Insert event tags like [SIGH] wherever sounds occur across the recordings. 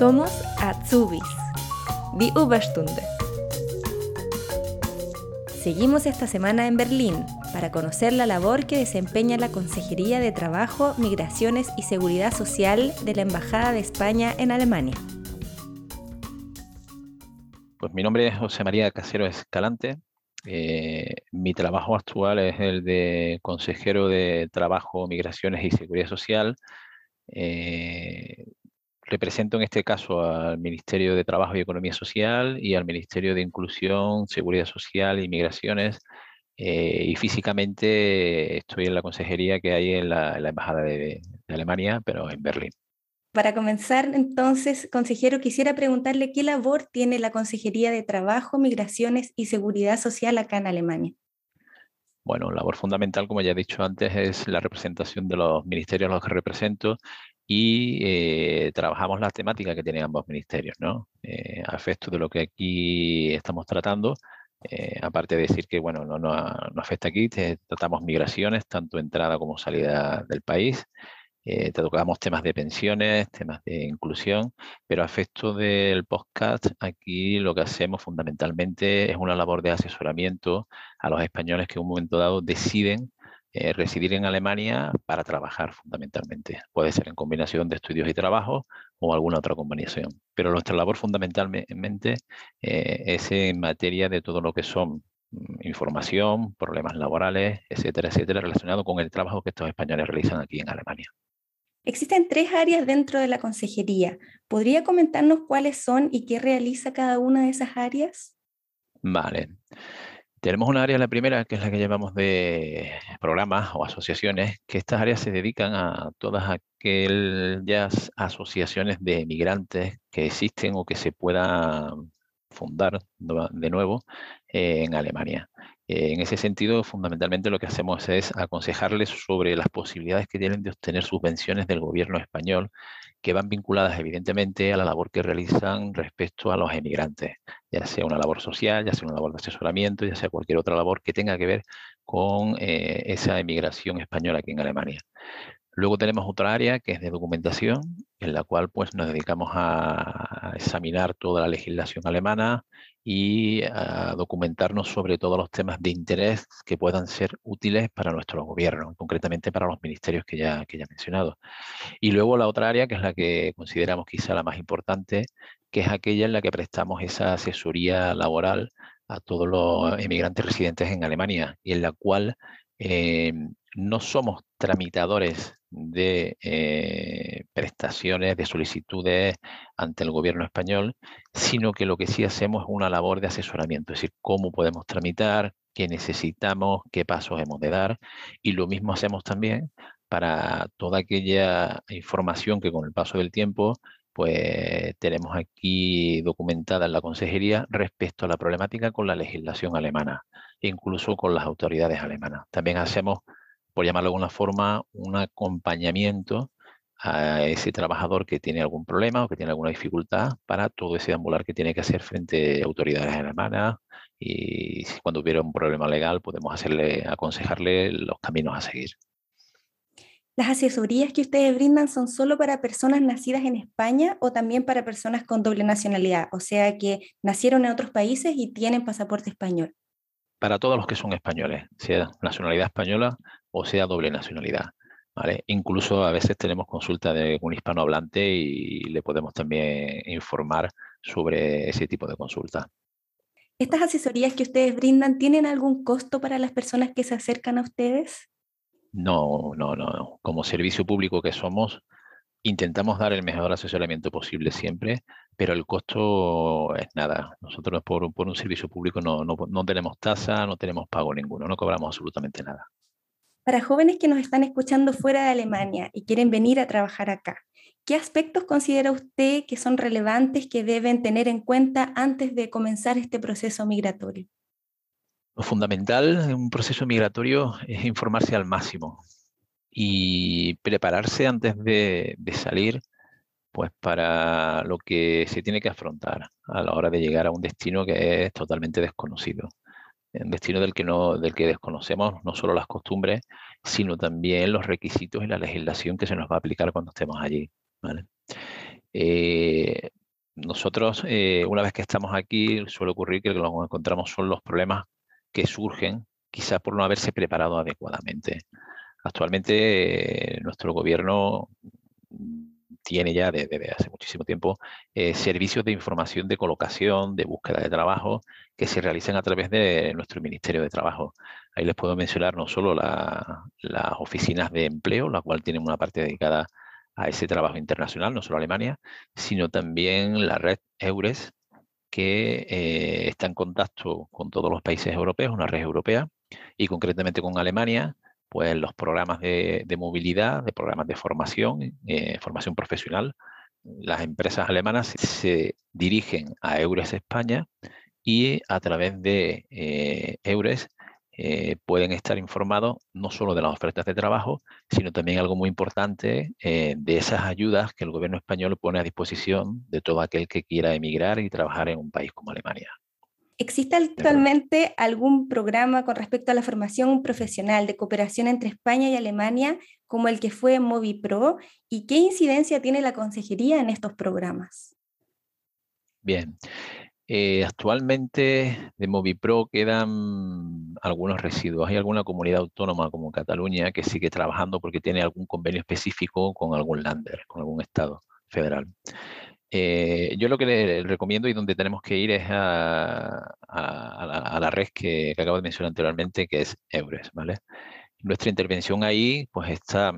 Somos Azubis, die Überstunde. Seguimos esta semana en Berlín para conocer la labor que desempeña la Consejería de Trabajo, Migraciones y Seguridad Social de la Embajada de España en Alemania. Pues mi nombre es José María Casero Escalante. Eh, mi trabajo actual es el de consejero de Trabajo, Migraciones y Seguridad Social. Eh, represento en este caso al Ministerio de Trabajo y Economía Social y al Ministerio de Inclusión, Seguridad Social y Migraciones. Eh, y físicamente estoy en la consejería que hay en la, Embajada de, Alemania, pero en Berlín. Para comenzar, entonces, consejero, quisiera preguntarle qué labor tiene la Consejería de Trabajo, Migraciones y Seguridad Social acá en Alemania. Bueno, labor fundamental, como ya he dicho antes, es la representación de los ministerios a los que represento y eh, trabajamos las temáticas que tienen ambos ministerios, ¿no? Eh, a efecto de lo que aquí estamos tratando, eh, aparte de decir que, bueno, no, no, afecta aquí, tratamos migraciones, tanto entrada como salida del país, tocamos temas de pensiones, temas de inclusión, pero a efecto del podcast, aquí lo que hacemos fundamentalmente es una labor de asesoramiento a los españoles que en un momento dado deciden eh, residir en Alemania para trabajar fundamentalmente. Puede ser en combinación de estudios y trabajo o alguna otra combinación. Pero nuestra labor fundamentalmente eh, es en materia de todo lo que son mm, información, problemas laborales, etcétera, etcétera, relacionado con el trabajo que estos españoles realizan aquí en Alemania. Existen tres áreas dentro de la consejería. ¿Podría comentarnos cuáles son y qué realiza cada una de esas áreas? Vale. Tenemos una área, la primera, que es la que llamamos de programas o asociaciones, que estas áreas se dedican a todas aquellas asociaciones de migrantes que existen o que se puedan fundar de nuevo en Alemania. Eh, en ese sentido, fundamentalmente lo que hacemos es aconsejarles sobre las posibilidades que tienen de obtener subvenciones del gobierno español que van vinculadas evidentemente a la labor que realizan respecto a los emigrantes, ya sea una labor social, ya sea una labor de asesoramiento, ya sea cualquier otra labor que tenga que ver con eh, esa emigración española aquí en Alemania. Luego tenemos otra área que es de documentación, en la cual pues, nos dedicamos a examinar toda la legislación alemana y a documentarnos sobre todos los temas de interés que puedan ser útiles para nuestro gobierno, concretamente para los ministerios que ya, que ya he mencionado. Y luego la otra área, que es la que consideramos quizá la más importante, que es aquella en la que prestamos esa asesoría laboral a todos los emigrantes residentes en Alemania y en la cual eh, no somos tramitadores de eh, prestaciones, de solicitudes ante el gobierno español, sino que lo que sí hacemos es una labor de asesoramiento, es decir, cómo podemos tramitar, qué necesitamos, qué pasos hemos de dar, y lo mismo hacemos también para toda aquella información que con el paso del tiempo pues tenemos aquí documentada en la consejería respecto a la problemática con la legislación alemana, incluso con las autoridades alemanas. También hacemos por llamarlo de alguna forma, un acompañamiento a ese trabajador que tiene algún problema o que tiene alguna dificultad para todo ese ambular que tiene que hacer frente a autoridades alemanas y cuando hubiera un problema legal podemos hacerle, aconsejarle los caminos a seguir. ¿Las asesorías que ustedes brindan son solo para personas nacidas en España o también para personas con doble nacionalidad? O sea, que nacieron en otros países y tienen pasaporte español. Para todos los que son españoles, sea nacionalidad española o sea doble nacionalidad. ¿vale? Incluso a veces tenemos consulta de un hispanohablante y le podemos también informar sobre ese tipo de consulta. ¿Estas asesorías que ustedes brindan tienen algún costo para las personas que se acercan a ustedes? No, no, no. Como servicio público que somos, intentamos dar el mejor asesoramiento posible siempre, pero el costo es nada. Nosotros por, un servicio público no, no tenemos tasa, no tenemos pago ninguno, no cobramos absolutamente nada. Para jóvenes que nos están escuchando fuera de Alemania y quieren venir a trabajar acá, ¿qué aspectos considera usted que son relevantes que deben tener en cuenta antes de comenzar este proceso migratorio? Lo fundamental en un proceso migratorio es informarse al máximo y prepararse antes de, de salir pues para lo que se tiene que afrontar a la hora de llegar a un destino que es totalmente desconocido destino del que, no, del que desconocemos no solo las costumbres, sino también los requisitos y la legislación que se nos va a aplicar cuando estemos allí. Eh, nosotros, eh, una vez que estamos aquí, suele ocurrir que lo que encontramos son los problemas que surgen, quizás por no haberse preparado adecuadamente. Actualmente, nuestro gobierno tiene ya desde, hace muchísimo tiempo eh, servicios de información de colocación, de búsqueda de trabajo, que se realizan a través de nuestro Ministerio de Trabajo. Ahí les puedo mencionar no solo las oficinas de empleo, la cual tienen una parte dedicada a ese trabajo internacional, no solo Alemania, sino también la red EURES, que eh, está en contacto con todos los países europeos, una red europea, y concretamente con Alemania, pues los programas de, movilidad, de programas de formación, eh, formación profesional. Las empresas alemanas se dirigen a EURES España y a través de eh, EURES eh, pueden estar informados no solo de las ofertas de trabajo, sino también algo muy importante de esas ayudas que el gobierno español pone a disposición de todo aquel que quiera emigrar y trabajar en un país como Alemania. ¿Existe actualmente algún programa con respecto a la formación profesional de cooperación entre España y Alemania, como el que fue MoviPro? ¿Y qué incidencia tiene la consejería en estos programas? Bien, eh, actualmente de MoviPro quedan algunos residuos. Hay alguna comunidad autónoma como Cataluña que sigue trabajando porque tiene algún convenio específico con algún lander, con algún estado federal. Eh, yo lo que le recomiendo y donde tenemos que ir es a, la, red que, acabo de mencionar anteriormente, que es EURES, ¿vale? Nuestra intervención ahí, pues está,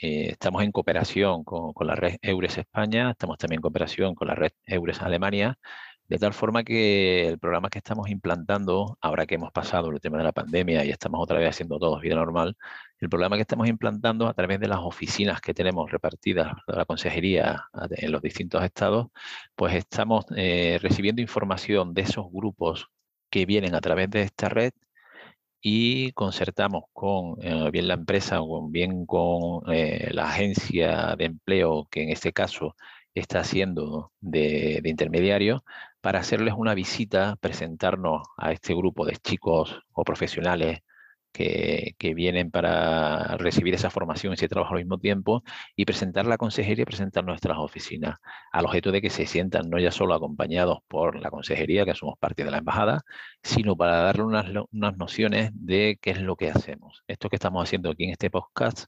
eh, estamos en cooperación con, con, la red EURES España, estamos también en cooperación con la red EURES Alemania, de tal forma que el programa que estamos implantando, ahora que hemos pasado el tema de la pandemia y estamos otra vez haciendo todo vida normal, el programa que estamos implantando a través de las oficinas que tenemos repartidas de la consejería en los distintos estados, pues estamos eh, recibiendo información de esos grupos que vienen a través de esta red y concertamos con eh, bien la empresa o bien con eh, la agencia de empleo, que en este caso está haciendo de, intermediario para hacerles una visita, presentarnos a este grupo de chicos o profesionales que, vienen para recibir esa formación, ese trabajo al mismo tiempo, y presentar la consejería presentar nuestras oficinas, al objeto de que se sientan no ya solo acompañados por la consejería, que somos parte de la embajada, sino para darle unas, unas nociones de qué es lo que hacemos. Esto que estamos haciendo aquí en este podcast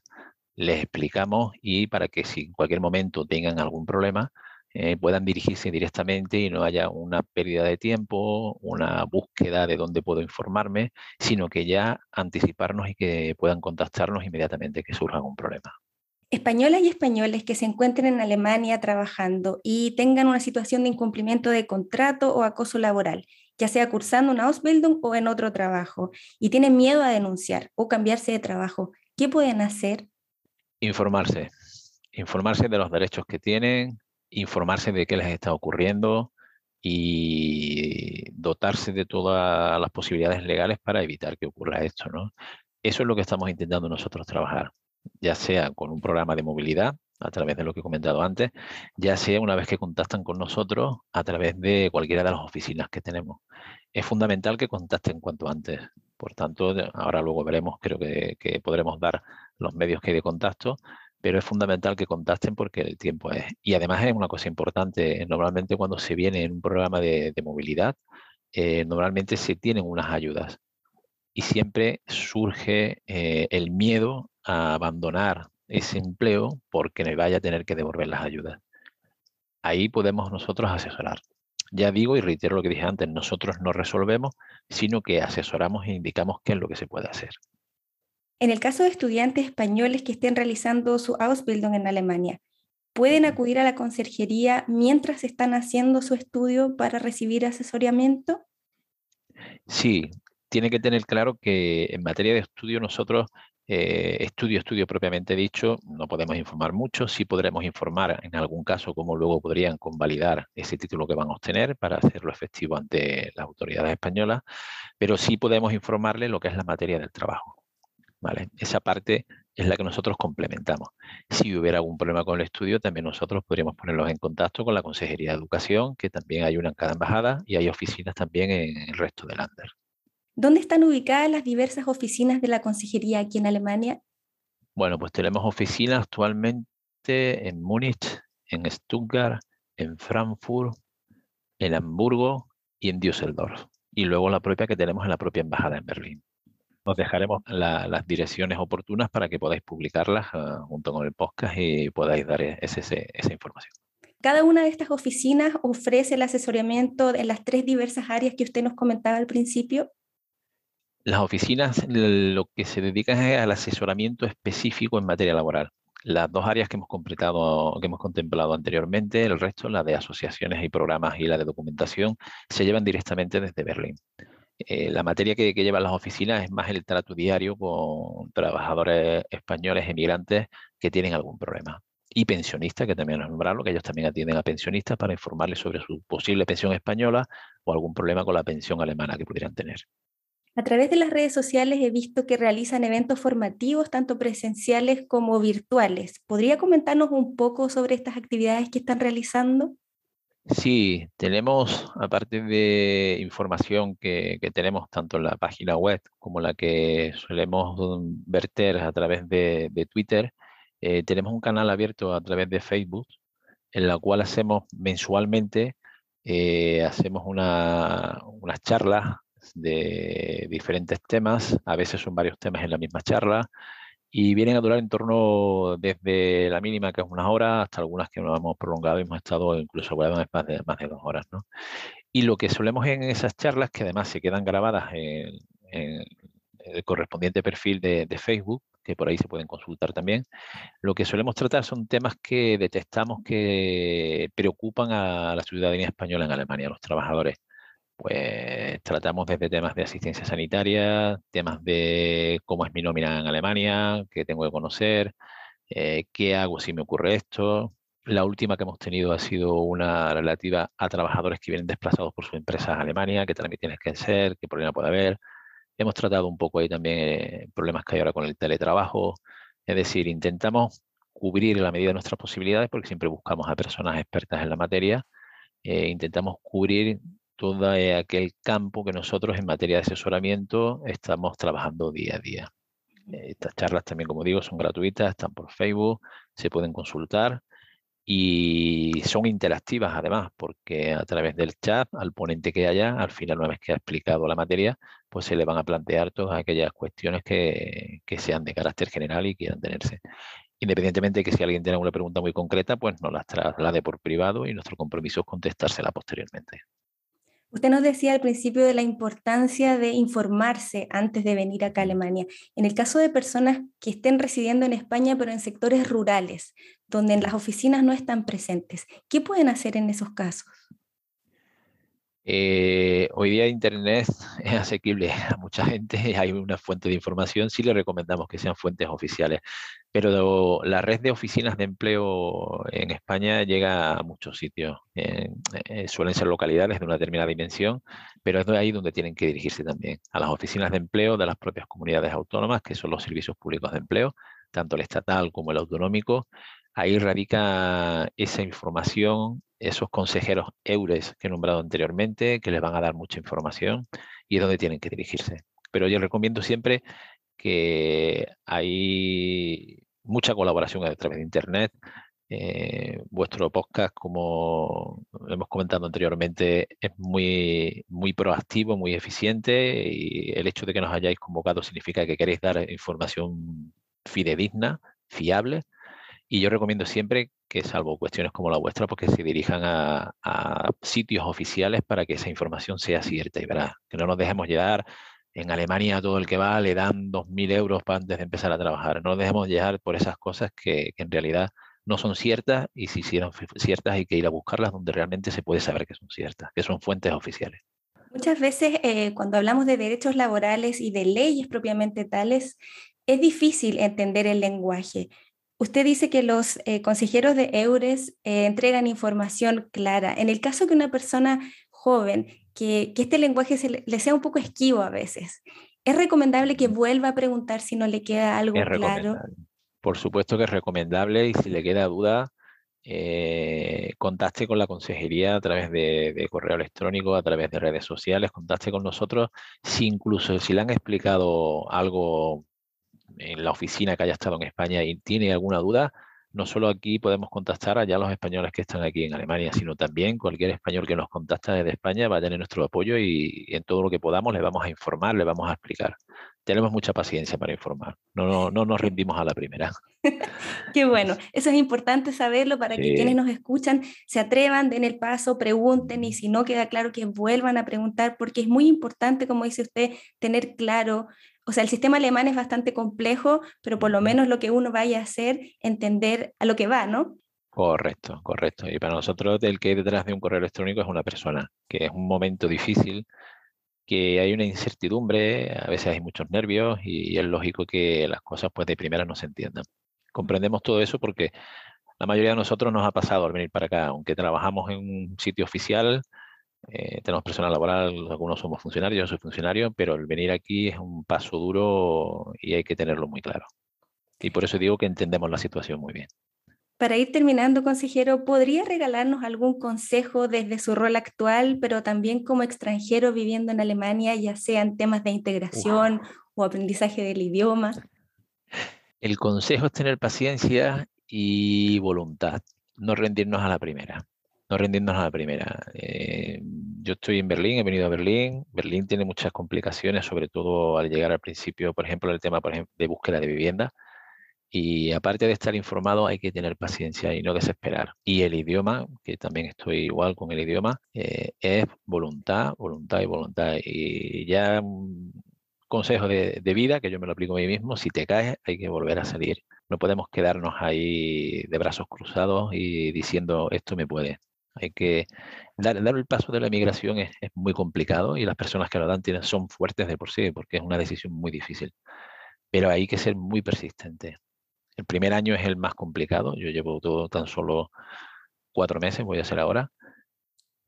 les explicamos y para que si en cualquier momento tengan algún problema, eh, puedan dirigirse directamente y no haya una pérdida de tiempo, una búsqueda de dónde puedo informarme, sino que ya anticiparnos y que puedan contactarnos inmediatamente que surja algún problema. Españolas y españoles que se encuentren en Alemania trabajando y tengan una situación de incumplimiento de contrato o acoso laboral, ya sea cursando una Ausbildung o en otro trabajo, y tienen miedo a denunciar o cambiarse de trabajo, ¿qué pueden hacer? Informarse. Informarse de los derechos que tienen, informarse de qué les está ocurriendo y dotarse de todas las posibilidades legales para evitar que ocurra esto. ¿no? Eso es lo que estamos intentando nosotros trabajar, ya sea con un programa de movilidad, a través de lo que he comentado antes, ya sea una vez que contactan con nosotros a través de cualquiera de las oficinas que tenemos. Es fundamental que contacten cuanto antes. Por tanto, ahora luego veremos, creo que, que podremos dar los medios que hay de contacto, pero es fundamental que contacten porque el tiempo es. Y además es una cosa importante, normalmente cuando se viene en un programa de, movilidad, eh, normalmente se tienen unas ayudas y siempre surge eh, el miedo a abandonar ese empleo porque me vaya a tener que devolver las ayudas. Ahí podemos nosotros asesorar. Ya digo y reitero lo que dije antes, nosotros no resolvemos, sino que asesoramos e indicamos qué es lo que se puede hacer. En el caso de estudiantes españoles que estén realizando su Ausbildung en Alemania, ¿pueden acudir a la conserjería mientras están haciendo su estudio para recibir asesoramiento? Sí, tiene que tener claro que en materia de estudio nosotros, eh, estudio, estudio propiamente dicho, no podemos informar mucho, sí podremos informar en algún caso cómo luego podrían convalidar ese título que van a obtener para hacerlo efectivo ante las autoridades españolas, pero sí podemos informarle lo que es la materia del trabajo. Esa parte es la que nosotros complementamos. Si hubiera algún problema con el estudio, también nosotros podríamos ponerlos en contacto con la Consejería de Educación, que también hay una en cada embajada y hay oficinas también en el resto del Lander. ¿Dónde están ubicadas las diversas oficinas de la Consejería aquí en Alemania? Bueno, pues tenemos oficinas actualmente en Múnich, en Stuttgart, en Frankfurt, en Hamburgo y en Düsseldorf. Y luego la propia que tenemos en la propia embajada en Berlín. Os dejaremos las direcciones oportunas para que podáis publicarlas ah, junto con el podcast y podáis dar e-, esa información. Cada una de estas oficinas ofrece el asesoramiento en las tres diversas áreas que usted nos comentaba al principio. Las oficinas lo que se dedican es al asesoramiento específico en materia laboral. Las dos áreas que hemos completado, que hemos contemplado anteriormente, el resto, la de asociaciones y programas y la de documentación, se llevan directamente desde Berlín. Eh, la materia que, que, llevan las oficinas es más el trato diario con trabajadores españoles emigrantes que tienen algún problema. Y pensionistas, que también han nombrado, que ellos también atienden a pensionistas para informarles sobre su posible pensión española o algún problema con la pensión alemana que pudieran tener. A través de las redes sociales he visto que realizan eventos formativos, tanto presenciales como virtuales. ¿Podría comentarnos un poco sobre estas actividades que están realizando? Sí, tenemos, aparte de información que, tenemos tanto en la página web como la que solemos verter a través de, Twitter, eh, tenemos un canal abierto a través de Facebook, en la cual hacemos mensualmente, eh, hacemos una, unas charlas de diferentes temas, a veces son varios temas en la misma charla, y vienen a durar en torno desde la mínima, que es una hora, hasta algunas que nos hemos prolongado y hemos estado incluso más de, más de dos horas. ¿no? Y lo que solemos en esas charlas, que además se quedan grabadas en, el correspondiente perfil de, Facebook, que por ahí se pueden consultar también, lo que solemos tratar son temas que detectamos que preocupan a la ciudadanía española en Alemania, a los trabajadores pues tratamos desde temas de asistencia sanitaria, temas de cómo es mi nómina en Alemania, qué tengo que conocer, eh, qué hago si me ocurre esto. La última que hemos tenido ha sido una relativa a trabajadores que vienen desplazados por sus empresas a Alemania, qué también tienes que hacer, qué problema puede haber. Hemos tratado un poco ahí también eh, problemas que hay ahora con el teletrabajo. Es decir, intentamos cubrir la medida de nuestras posibilidades porque siempre buscamos a personas expertas en la materia. Eh, intentamos cubrir todo aquel campo que nosotros en materia de asesoramiento estamos trabajando día a día. Estas charlas también, como digo, son gratuitas, están por Facebook, se pueden consultar y son interactivas además, porque a través del chat, al ponente que haya, al final, una vez que ha explicado la materia, pues se le van a plantear todas aquellas cuestiones que, que sean de carácter general y quieran tenerse. Independientemente de que si alguien tiene alguna pregunta muy concreta, pues nos las traslade por privado y nuestro compromiso es contestársela posteriormente. Usted nos decía al principio de la importancia de informarse antes de venir acá a Alemania. En el caso de personas que estén residiendo en España, pero en sectores rurales, donde las oficinas no están presentes, ¿qué pueden hacer en esos casos? Eh, hoy día Internet [LAUGHS] es asequible a mucha gente, [LAUGHS] hay una fuente de información, sí le recomendamos que sean fuentes oficiales, pero la red de oficinas de empleo en España llega a muchos sitios. Eh, suelen ser localidades de una determinada dimensión, pero es ahí donde tienen que dirigirse también, a las oficinas de empleo de las propias comunidades autónomas, que son los servicios públicos de empleo, tanto el estatal como el autonómico. Ahí radica esa información esos consejeros EURES que he nombrado anteriormente, que les van a dar mucha información y es donde tienen que dirigirse. Pero yo recomiendo siempre que hay mucha colaboración a través de Internet. Eh, vuestro podcast, como hemos comentado anteriormente, es muy, muy proactivo, muy eficiente y el hecho de que nos hayáis convocado significa que queréis dar información fidedigna, fiable y yo recomiendo siempre que, salvo cuestiones como la vuestra, pues se dirijan a, sitios oficiales para que esa información sea cierta y verdad. Que no nos dejemos llevar. En Alemania todo el que va le dan 2.000 euros para antes de empezar a trabajar. No nos dejemos llevar por esas cosas que, en realidad no son ciertas y si son ciertas hay que ir a buscarlas donde realmente se puede saber que son ciertas, que son fuentes oficiales. Muchas veces eh, cuando hablamos de derechos laborales y de leyes propiamente tales, es difícil entender el lenguaje. Usted dice que los eh, consejeros de EURES eh, entregan información clara. En el caso que una persona joven, que, este lenguaje le, sea un poco esquivo a veces, ¿es recomendable que vuelva a preguntar si no le queda algo claro? Por supuesto que es recomendable y si le queda duda, eh, contacte con la consejería a través de, de, correo electrónico, a través de redes sociales, contacte con nosotros. Si incluso si le han explicado algo en la oficina que haya estado en España y tiene alguna duda, no solo aquí podemos contactar a los españoles que están aquí en Alemania, sino también cualquier español que nos contacta desde España va a tener nuestro apoyo y, en todo lo que podamos le vamos a informar, le vamos a explicar. Tenemos mucha paciencia para informar, no, no, no nos rendimos a la primera. [LAUGHS] Qué bueno, eso es importante saberlo para que quienes nos escuchan se atrevan, den el paso, pregunten y si no queda claro que vuelvan a preguntar porque es muy importante, como dice usted, tener claro o sea, el sistema alemán es bastante complejo, pero por lo menos lo que uno vaya a hacer, entender a lo que va, ¿no? Correcto, correcto. Y para nosotros el que hay detrás de un correo electrónico es una persona, que es un momento difícil, que hay una incertidumbre, a veces hay muchos nervios y es lógico que las cosas pues de primera no se entiendan. Comprendemos todo eso porque la mayoría de nosotros nos ha pasado al venir para acá, aunque trabajamos en un sitio oficial, eh, tenemos personal laboral, algunos somos funcionarios, yo soy funcionario, pero el venir aquí es un paso duro y hay que tenerlo muy claro. Y por eso digo que entendemos la situación muy bien. Para ir terminando, consejero, ¿podría regalarnos algún consejo desde su rol actual, pero también como extranjero viviendo en Alemania, ya sean temas de integración o aprendizaje del idioma? El consejo es tener paciencia y voluntad, no rendirnos a la primera no rendirnos a la primera. Eh, yo estoy en Berlín, he venido a Berlín. Berlín tiene muchas complicaciones, sobre todo al llegar al principio, por ejemplo, el tema de búsqueda de vivienda. Y aparte de estar informado, hay que tener paciencia y no desesperar. Y el idioma, que también estoy igual con el idioma, eh, es voluntad, voluntad y voluntad. Y ya un consejo de vida, que yo me lo aplico a mí mismo, si te caes, hay que volver a salir. No podemos quedarnos ahí de brazos cruzados y diciendo esto me puede. Hay que dar, el paso de la migración es, muy complicado y las personas que lo dan tienen, son fuertes de por sí, porque es una decisión muy difícil. Pero hay que ser muy persistente. El primer año es el más complicado. Yo llevo todo tan solo cuatro meses, voy a hacer ahora,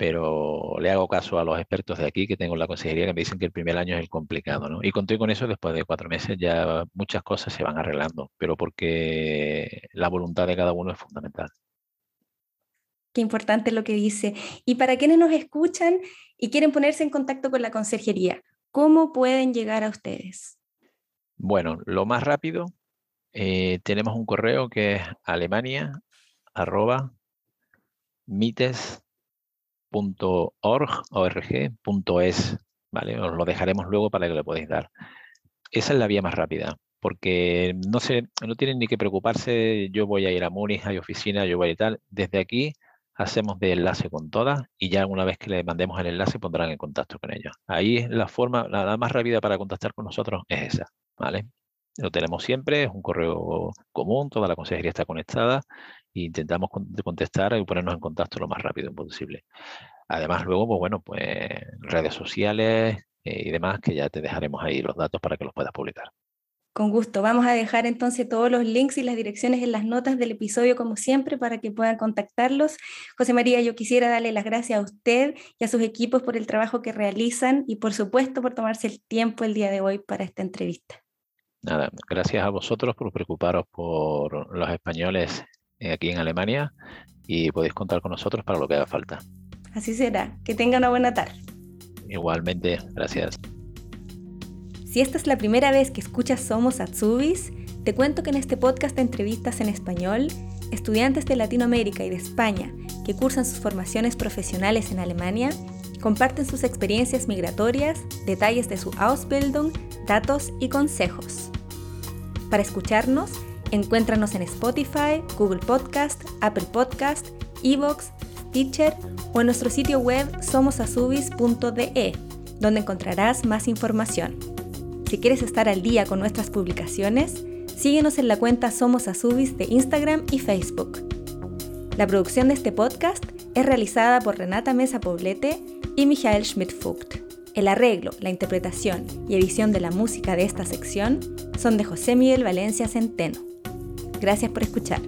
pero le hago caso a los expertos de aquí que tengo en la consejería que me dicen que el primer año es el complicado, ¿no? Y conté con eso después de cuatro meses ya muchas cosas se van arreglando, pero porque la voluntad de cada uno es fundamental. Qué importante lo que dice. Y para quienes nos escuchan y quieren ponerse en contacto con la conserjería, ¿cómo pueden llegar a ustedes? Bueno, lo más rápido, eh, tenemos un correo que es alemania ¿vale? Os lo dejaremos luego para que lo podáis dar. Esa es la vía más rápida, porque no, se, no tienen ni que preocuparse, yo voy a ir a Múnich, hay oficina, yo voy a ir tal. Desde aquí hacemos de enlace con todas y ya una vez que le mandemos el enlace pondrán en contacto con ellos. Ahí la forma, la, más rápida para contactar con nosotros es esa, ¿vale? Lo tenemos siempre, es un correo común, toda la consejería está conectada e intentamos contestar y ponernos en contacto lo más rápido posible. Además, luego, pues bueno, pues redes sociales eh, y demás, que ya te dejaremos ahí los datos para que los puedas publicar. Con gusto. Vamos a dejar entonces todos los links y las direcciones en las notas del episodio, como siempre, para que puedan contactarlos. José María, yo quisiera darle las gracias a usted y a sus equipos por el trabajo que realizan y, por supuesto, por tomarse el tiempo el día de hoy para esta entrevista. Nada, gracias a vosotros por preocuparos por los españoles eh, aquí en Alemania y podéis contar con nosotros para lo que haga falta. Así será. Que tengan una buena tarde. Igualmente, gracias. Si esta es la primera vez que escuchas Somos Atsubis, te cuento que en este podcast de entrevistas en español, estudiantes de Latinoamérica y de España que cursan sus formaciones profesionales en Alemania comparten sus experiencias migratorias, detalles de su Ausbildung, datos y consejos. Para escucharnos, encuéntranos en Spotify, Google Podcast, Apple Podcast, Evox, Teacher o en nuestro sitio web somosasubis.de, donde encontrarás más información. Si quieres estar al día con nuestras publicaciones, síguenos en la cuenta Somos Azubis de Instagram y Facebook. La producción de este podcast es realizada por Renata Mesa Poblete y Michael Schmidt-Fugt. El arreglo, la interpretación y edición de la música de esta sección son de José Miguel Valencia Centeno. Gracias por escuchar.